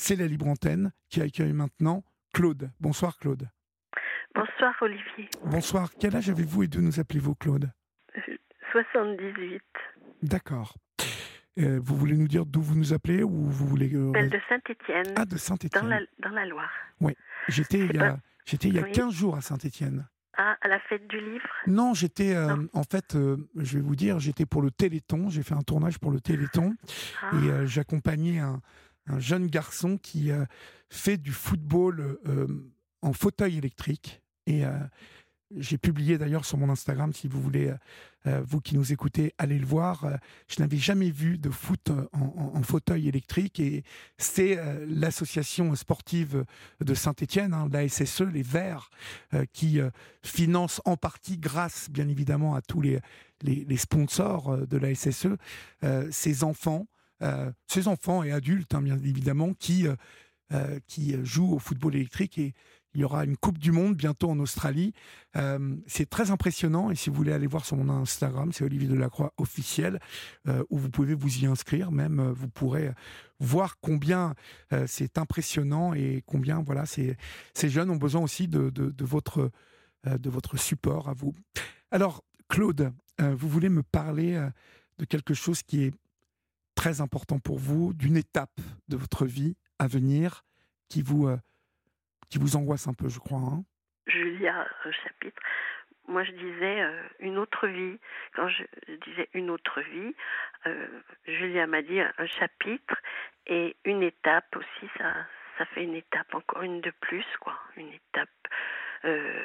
c'est la Libre Antenne qui accueille maintenant Claude. Bonsoir Claude. Bonsoir Olivier. Bonsoir. Quel âge avez-vous et d'où nous appelez-vous Claude? 78. D'accord. Euh, vous voulez nous dire d'où vous nous appelez ou vous voulez euh, de Saint-Étienne. Ah, de Saint-Étienne. Dans la, dans la Loire. Oui. J'étais il y a, j'étais il y a 15 jours à Saint-Étienne. Ah, à la fête du livre? Non, j'étais, euh, en fait, je vais vous dire, j'étais pour le Téléthon. J'ai fait un tournage pour le Téléthon. Ah. Et j'accompagnais un, un, jeune garçon qui fait du football en fauteuil électrique. Et j'ai publié d'ailleurs sur mon Instagram, si vous voulez, euh, euh, vous qui nous écoutez, allez le voir. Euh, je n'avais jamais vu de foot en, fauteuil électrique et c'est l'association sportive de Saint-Etienne, hein, la SSE, les Verts, qui finance en partie, grâce bien évidemment à tous les, les, sponsors de la SSE, ces enfants, ces enfants et adultes, hein, bien évidemment, qui, qui jouent au football électrique et il y aura une Coupe du Monde bientôt en Australie. Euh, c'est très impressionnant et si vous voulez aller voir sur mon Instagram, c'est Olivier Delacroix officiel, euh, où vous pouvez vous y inscrire. Même euh, vous pourrez voir combien c'est impressionnant et combien voilà ces, ces jeunes ont besoin aussi de, de, votre, de votre support à vous. Alors Claude, vous voulez me parler de quelque chose qui est très important pour vous, d'une étape de votre vie à venir qui vous qui vous angoisse un peu, je crois. Hein Julia, un chapitre. Moi, je disais euh, une autre vie. Quand je disais une autre vie, euh, Julia m'a dit un chapitre et une étape aussi. Ça, ça fait une étape, encore une de plus, quoi. Une étape. Euh,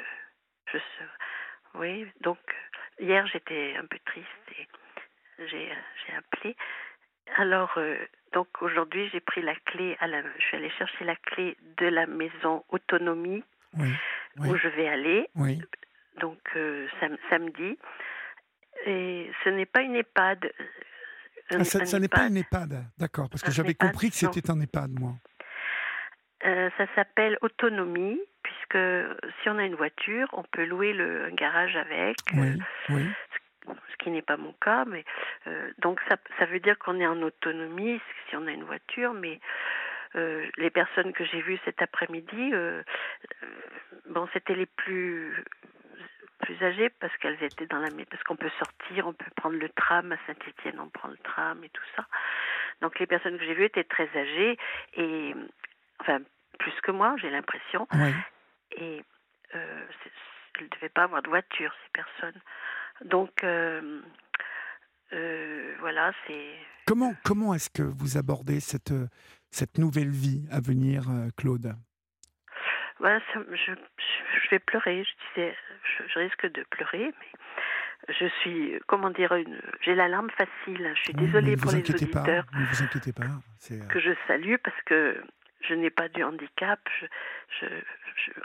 Oui, donc hier j'étais un peu triste et j'ai appelé. Alors, euh, donc aujourd'hui, j'ai pris la clé, à la, je suis allée chercher la clé de la maison autonomie où je vais aller. Oui. Donc euh, samedi. Et ce n'est pas une EHPAD. Ah, ça, n'est pas une EHPAD, d'accord, parce que j'avais compris que c'était un EHPAD, moi. Euh, ça s'appelle autonomie, puisque si on a une voiture, on peut louer le garage avec. Oui, oui ce qui n'est pas mon cas, mais euh, donc ça, ça veut dire qu'on est en autonomie si on a une voiture, mais euh, les personnes que j'ai vues cet après-midi, euh, bon, c'était les plus plus âgées parce qu'elles étaient dans la parce qu'on peut sortir, on peut prendre le tram à Saint-Étienne, on prend le tram et tout ça. Donc les personnes que j'ai vues étaient très âgées et enfin plus que moi, j'ai l'impression. Et elles ne devaient pas avoir de voiture ces personnes. Donc euh, euh, voilà, c'est. Comment comment est-ce que vous abordez cette cette nouvelle vie à venir, euh, Claude? Je, je, vais pleurer. Je disais, je, risque de pleurer, mais je suis, comment dire, une, j'ai la larme facile. Je suis désolée pour les auditeurs. ne vous inquiétez pas. Que je salue parce que je n'ai pas du handicap. Je,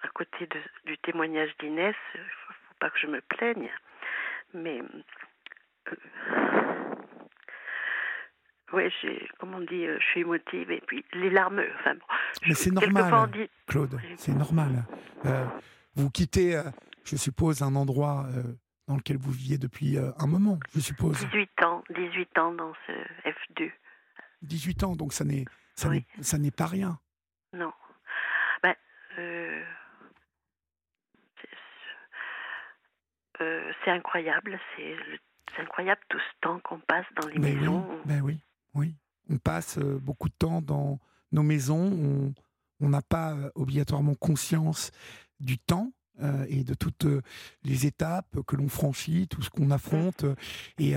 à côté de, du témoignage d'Inès, il ne faut pas que je me plaigne mais euh, ouais, j'ai, comment on dit, euh, je suis émotive et puis les larmes, enfin Mais c'est normal, Claude, c'est normal. Euh, vous quittez, je suppose, un endroit dans lequel vous viviez depuis un moment, je suppose. 18 ans, 18 ans dans ce F2. 18 ans, donc ça n'est, ça n'est, ça n'est pas rien. Non. Ben, Euh, c'est incroyable, c'est incroyable tout ce temps qu'on passe dans les maisons. Oui, ben oui, oui. On passe euh, beaucoup de temps dans nos maisons, on n'a pas euh, obligatoirement conscience du temps et de toutes les étapes que l'on franchit, tout ce qu'on affronte. Et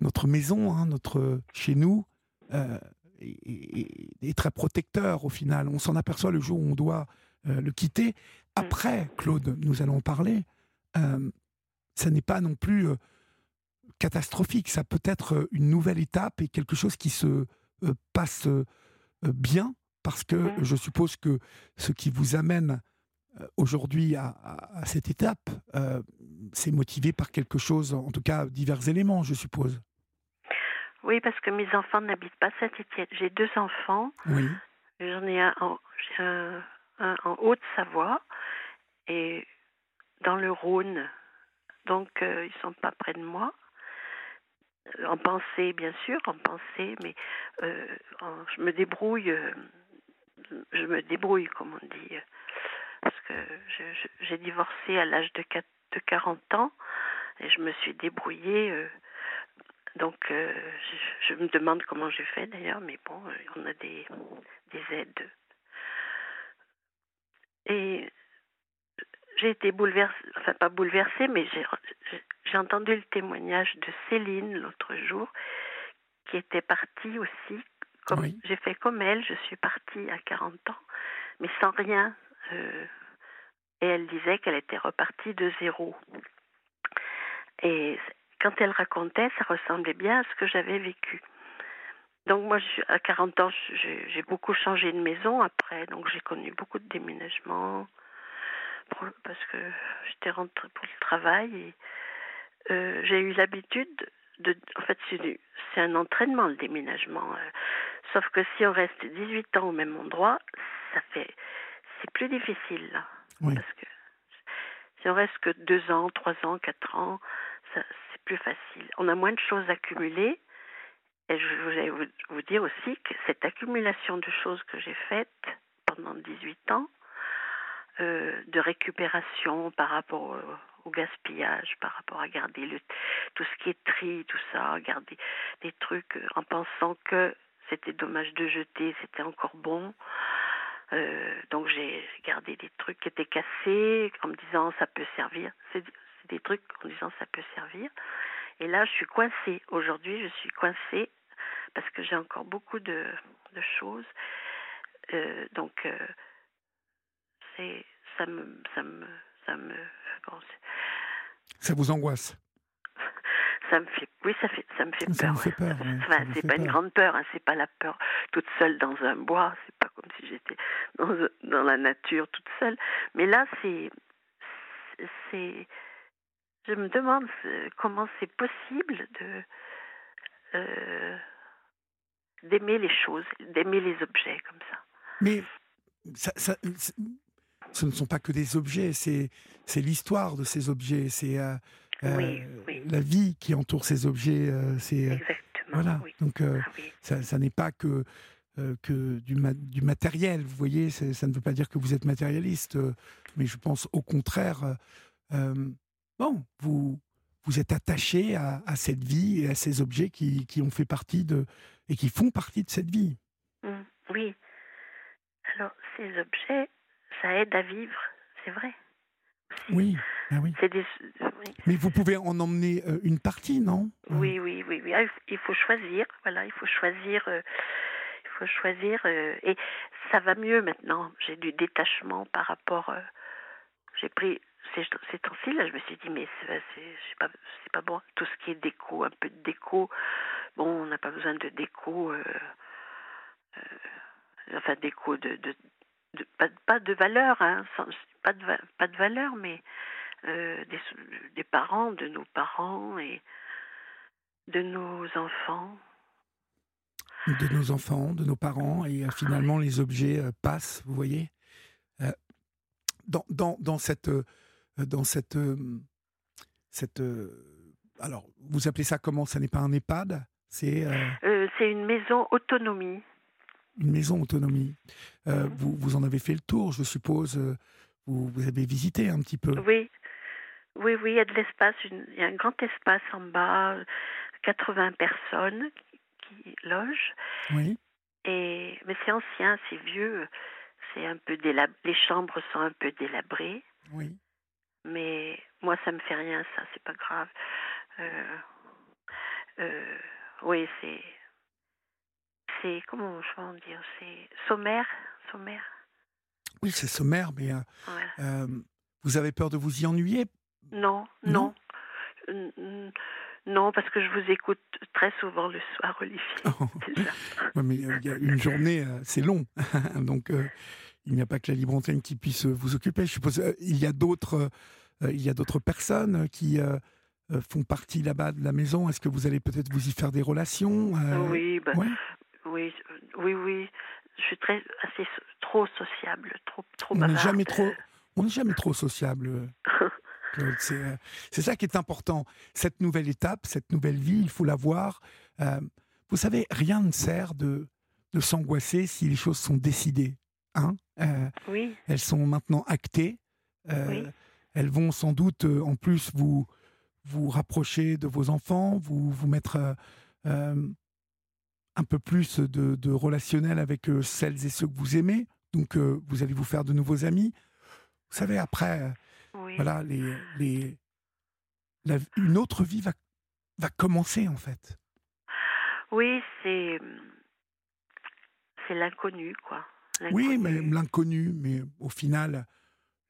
notre maison, hein, notre chez nous, est, très protecteur au final. On s'en aperçoit le jour où on doit le quitter. Mm. Après, Claude, nous allons en parler ça n'est pas non plus euh, catastrophique. Ça peut être euh, une nouvelle étape et quelque chose qui se euh, passe bien, parce que mmh. je suppose que ce qui vous amène aujourd'hui à, cette étape, c'est motivé par quelque chose, en tout cas divers éléments, je suppose. Oui, parce que mes enfants n'habitent pas Saint-Étienne. J'ai deux enfants. Oui. J'en ai un en, un en Haute-Savoie et dans le Rhône, donc euh, ils sont pas près de moi. Euh, en pensée, bien sûr, en pensée, mais euh, je me débrouille je me débrouille, comme on dit. Parce que j'ai divorcé à l'âge de, de 40 ans et je me suis débrouillée. Euh, donc, euh, je, me demande comment j'ai fait d'ailleurs, mais bon, euh, on a des, des aides. Et j'ai été bouleversée, enfin pas bouleversée, mais j'ai entendu le témoignage de Céline l'autre jour, qui était partie aussi. Comme j'ai fait comme elle, je suis partie à 40 ans, mais sans rien. Euh, et elle disait qu'elle était repartie de zéro. Et quand elle racontait, ça ressemblait bien à ce que j'avais vécu. Donc moi, à 40 ans, j'ai beaucoup changé de maison après, donc j'ai connu beaucoup de déménagements parce que j'étais rentrée pour le travail et euh, j'ai eu l'habitude de, en fait, c'est un entraînement le déménagement. Euh. sauf que si on reste 18 ans au même endroit, ça fait, c'est plus difficile là, parce que si on reste que deux ans, trois ans, quatre ans, c'est plus facile. On a moins de choses accumulées. Et je voulais vous dire aussi que cette accumulation de choses que j'ai faites pendant 18 ans, euh, de récupération par rapport au, gaspillage, par rapport à garder le, tout ce qui est tri, tout ça, garder des trucs euh, en pensant que c'était dommage de jeter, c'était encore bon. Euh, donc j'ai gardé des trucs qui étaient cassés en me disant ça peut servir. C'est des trucs en disant ça peut servir. Et là, je suis coincée. Aujourd'hui, je suis coincée parce que j'ai encore beaucoup de, choses. Donc, c'est ça me ça me ça me ça vous angoisse? Ça me fait oui ça fait ça me fait ça peur. Me fait peur enfin, c'est pas une grande peur, hein, c'est pas la peur toute seule dans un bois, c'est pas comme si j'étais dans, dans la nature toute seule. Mais là, c'est c'est je me demande comment c'est possible de euh, d'aimer les choses, d'aimer les objets comme ça. Mais ça, ça, ce ne sont pas que des objets, c'est c'est l'histoire de ces objets, c'est euh, euh, la vie qui entoure ces objets. c'est Exactement. Voilà. Donc ah ça, ça n'est pas que que du, du, matériel. Vous voyez, ça ne veut pas dire que vous êtes matérialiste, mais je pense au contraire bon, vous, vous êtes attaché à, cette vie et à ces objets qui, qui, ont fait partie de et qui font partie de cette vie. Mmh, oui. Alors, ces objets, ça aide à vivre, c'est vrai. Oui, ah oui. Mais vous pouvez en emmener euh, une partie, non? Oui, oui, oui, oui. Ah, il faut choisir. Voilà, il faut choisir. Euh, il faut choisir. Euh, et ça va mieux maintenant. J'ai du détachement par rapport. j'ai pris ces, ces temps-ci, là, je me suis dit, mais c'est pas, pas bon. Tout ce qui est déco, un peu de déco, bon, on n'a pas besoin de déco, euh, euh, enfin, déco de, de, pas, pas, de valeur, hein, pas, de, pas de valeur, mais euh, des, des parents, de nos parents et de nos enfants. De nos enfants, de nos parents, et finalement les objets passent, vous voyez dans, dans, dans, cette euh, dans cette. Euh, cette euh, alors, vous appelez ça comment? Ça n'est pas un EHPAD? C'est c'est une maison autonomie. Une maison autonomie. Mhm. vous, vous en avez fait le tour, je suppose. Vous, vous avez visité un petit peu. Oui, oui, oui, il y a de l'espace, il y a un grand espace en bas, 80 personnes qui, logent. Oui. Et, mais c'est ancien, c'est vieux, c'est un peu délabré, les chambres sont un peu délabrées. Oui. Mais moi, ça me fait rien, ça, c'est pas grave. Euh, euh, oui, c'est. C'est. Comment je vais en dire C'est sommaire. Sommaire. Oui, c'est sommaire, mais. Euh, vous avez peur de vous y ennuyer? Non, non. Non, parce que je vous écoute très souvent le soir, Olivier. Oh. mais il y a une journée, c'est long. Donc, il n'y a pas que la libre antenne qui puisse vous occuper. Je suppose euh, il y a d'autres euh, il y a d'autres personnes qui euh, font partie là-bas de la maison. Est-ce que vous allez peut-être vous y faire des relations Oui, bah, oui, oui, oui. Je suis très assez trop sociable, trop trop. On n'est jamais trop, on n'est jamais trop sociable. C'est ça qui est important. Cette nouvelle étape, cette nouvelle vie, il faut la voir. vous savez, rien ne sert de, de s'angoisser si les choses sont décidées. Hein oui. Elles sont maintenant actées. Elles vont sans doute, en plus, vous, vous rapprocher de vos enfants, vous, vous mettre un peu plus de, de relationnel avec celles et ceux que vous aimez. Donc, vous allez vous faire de nouveaux amis. Vous savez, après, voilà, les, les, une autre vie va, va commencer, en fait. Oui, c'est c'est l'inconnu, quoi. Oui, mais l'inconnu, mais au final,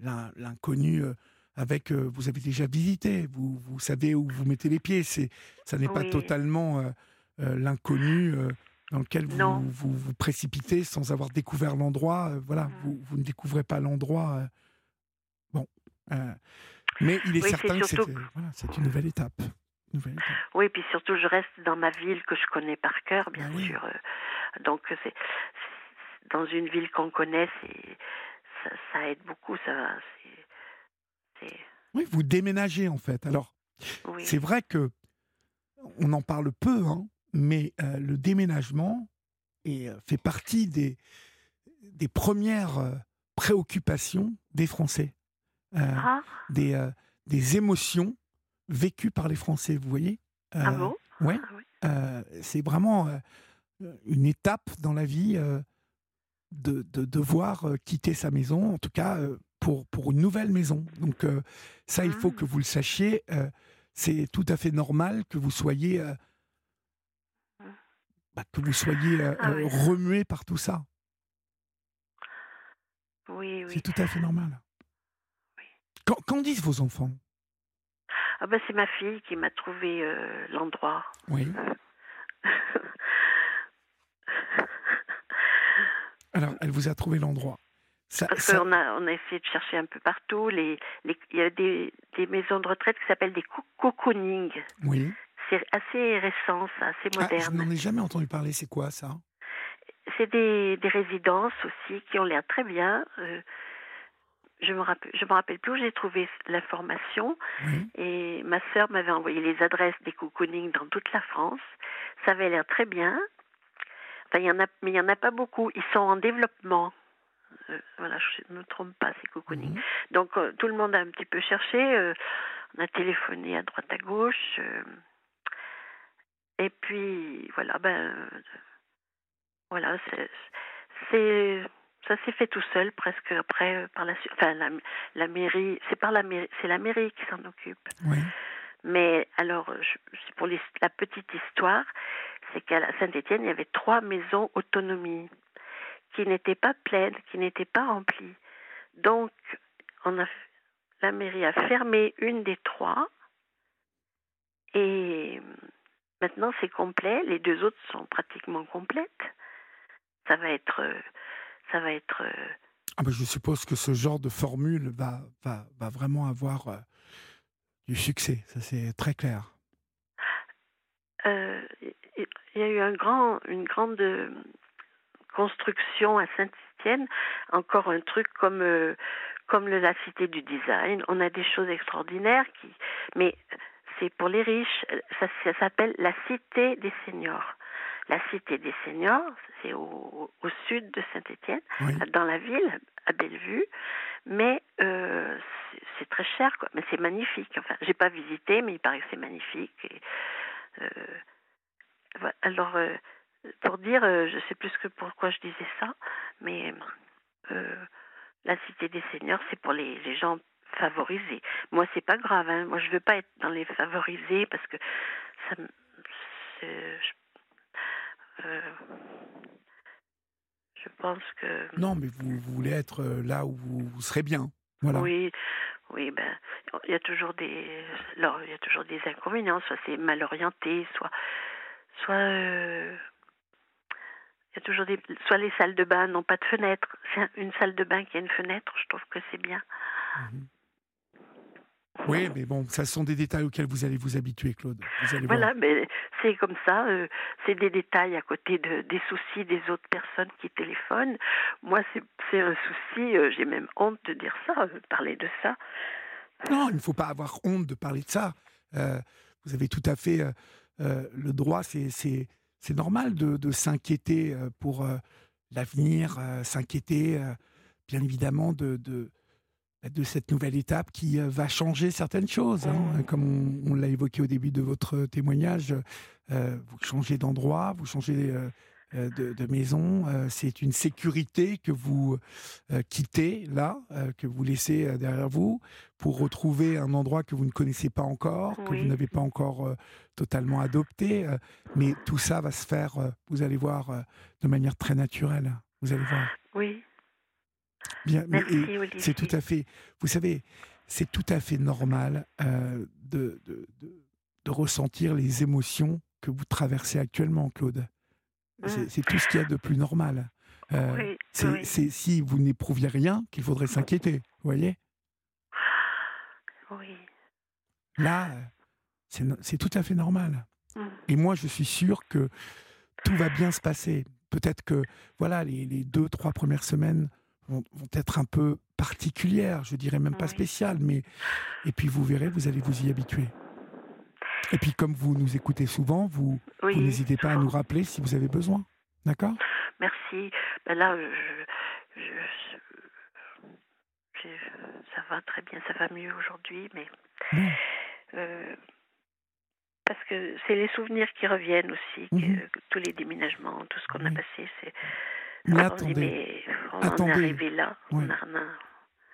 l'inconnu euh, avec euh, vous avez déjà visité, vous, vous savez où vous mettez les pieds. C'est ça n'est pas totalement euh, l'inconnu dans lequel vous, vous, vous précipitez sans avoir découvert l'endroit. voilà, mmh. vous, vous, ne découvrez pas l'endroit. bon, mais il est certain que c'est une nouvelle étape. Oui, puis surtout, je reste dans ma ville que je connais par cœur, bien ben sûr. Donc, c'est dans une ville qu'on connaît, ça, ça, aide beaucoup. Ça, Oui, vous déménagez en fait. Alors, c'est vrai que on en parle peu, hein, mais euh, le déménagement est, euh, fait partie des, des premières euh, préoccupations des Français, ah. des, des émotions vécues par les Français, vous voyez? Ah bon? ouais. Ah c'est vraiment une étape dans la vie de, devoir quitter sa maison, en tout cas pour, pour une nouvelle maison. Donc ça, il faut ah. que vous le sachiez. c'est tout à fait normal que vous soyez. Bah, que vous soyez ah remué par tout ça. Oui, oui. C'est tout à fait normal. Qu'en disent vos enfants? Ah ben, C'est ma fille qui m'a trouvé l'endroit. Oui. Alors, elle vous a trouvé l'endroit. Parce qu'on a, on a essayé de chercher un peu partout. Les, il y a des, des maisons de retraite qui s'appellent des cocooning. Oui. C'est assez récent, ça, assez ah, moderne. je n'en ai jamais entendu parler. C'est quoi ça? C'est des, des, résidences aussi qui ont l'air très bien. Euh, je me rappelle, je me rappelle plus où j'ai trouvé l'information. Et ma sœur m'avait envoyé les adresses des cocooning dans toute la France. Ça avait l'air très bien il y en a, mais il n'y en a pas beaucoup. Ils sont en développement. Euh, voilà, je ne me trompe pas, c'est cocooning. Mhm. Donc, euh, tout le monde a un petit peu cherché. Euh, on a téléphoné à droite, à gauche. Et puis, voilà, ben. voilà, c'est. Ça s'est fait tout seul, presque après, par la Enfin, la, la mairie. C'est par la mairie. C'est la mairie qui s'en occupe. Oui. Mais alors, pour la petite histoire, c'est qu'à Saint-Étienne, il y avait trois maisons autonomie qui n'étaient pas pleines, qui n'étaient pas remplies. Donc, on a, la mairie a fermé une des trois et maintenant c'est complet. Les deux autres sont pratiquement complètes. Ça va être, ça va être. Ah ben je suppose que ce genre de formule va, va, va vraiment avoir euh, du succès. Ça c'est très clair. Euh, il y a eu un grand, une grande euh, construction à Saint-Étienne, encore un truc comme euh, comme la cité du design. On a des choses extraordinaires qui, mais c'est pour les riches. Ça, s'appelle la cité des seniors. La cité des seniors, c'est au, au, sud de Saint-Étienne, dans la ville, à Bellevue. Mais euh, c'est très cher, quoi. Mais c'est magnifique. Enfin, j'ai pas visité, mais il paraît que c'est magnifique. Et, euh, alors, euh, pour dire, euh, je sais plus que pourquoi je disais ça, mais euh, la cité des seigneurs, c'est pour les, les, gens favorisés. Moi, c'est pas grave. Hein. Moi, je veux pas être dans les favorisés parce que ça, je, je pense que. Non, mais vous, vous voulez être là où vous, serez bien. Voilà. Oui, oui, ben, il y a toujours des, alors, il y a toujours des inconvénients. Soit c'est mal orienté, soit soit euh, il y a toujours des, soit les salles de bain n'ont pas de fenêtre. C'est une salle de bain qui a une fenêtre, je trouve que c'est bien. Mhm. Oui, mais bon, ça sont des détails auxquels vous allez vous habituer, Claude. voilà, mais c'est comme ça. Euh, c'est des détails à côté de, des soucis des autres personnes qui téléphonent. Moi, c'est un souci. Euh, j'ai même honte de dire ça, parler de ça. Non, il ne faut pas avoir honte de parler de ça. vous avez tout à fait euh, le droit, c'est normal de, s'inquiéter euh, pour euh, l'avenir, s'inquiéter, bien évidemment, de, de, de, cette nouvelle étape qui va changer certaines choses. Hein. Comme on, on l'a évoqué au début de votre témoignage, vous changez d'endroit, vous changez euh, de, maison. Euh, c'est une sécurité que vous euh, quittez là, que vous laissez derrière vous, pour retrouver un endroit que vous ne connaissez pas encore, que vous n'avez pas encore totalement adopté. mais tout ça va se faire, vous allez voir, de manière très naturelle. Vous allez voir. Oui. Bien, c'est tout à fait. Vous savez, c'est tout à fait normal de, de, de ressentir les émotions que vous traversez actuellement, Claude. C'est tout ce qu'il y a de plus normal. Euh, c'est si vous n'éprouviez rien qu'il faudrait s'inquiéter, vous voyez? Oui. Là, c'est tout à fait normal. Mm. Et moi, je suis sûr que tout va bien se passer. Peut-être que voilà, les, deux, trois premières semaines vont, être un peu particulières, je dirais même pas spéciales, mais et puis vous verrez, vous allez vous y habituer. Et puis, comme vous nous écoutez souvent, vous, n'hésitez pas à nous rappeler si vous avez besoin. D'accord? Merci. Ben là, ça va très bien, ça va mieux aujourd'hui, mais. Euh, parce que c'est les souvenirs qui reviennent aussi, mhm. tous les déménagements, tout ce qu'on a passé, c'est. Mais attendez, on est arrivé là,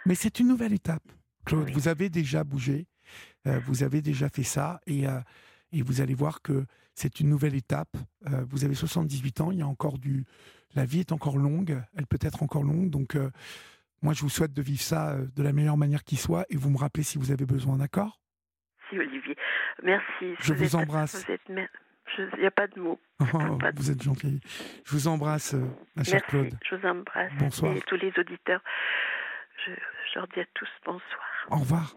Mais c'est une nouvelle étape, Claude. Vous avez déjà bougé, euh, vous avez déjà fait ça et, euh, et vous allez voir que c'est une nouvelle étape. Euh, vous avez 78 ans, il y a encore du. La vie est encore longue, elle peut être encore longue. Donc, moi, je vous souhaite de vivre ça de la meilleure manière qui soit et vous me rappelez si vous avez besoin, d'accord? Si, Olivier. Merci. Je vous, embrasse. Il n'y a pas de mots. Oh, vous êtes gentil. Je vous embrasse, ma chère Claude. Je vous embrasse. Bonsoir. Et tous les auditeurs, je, je leur dis à tous bonsoir. Au revoir.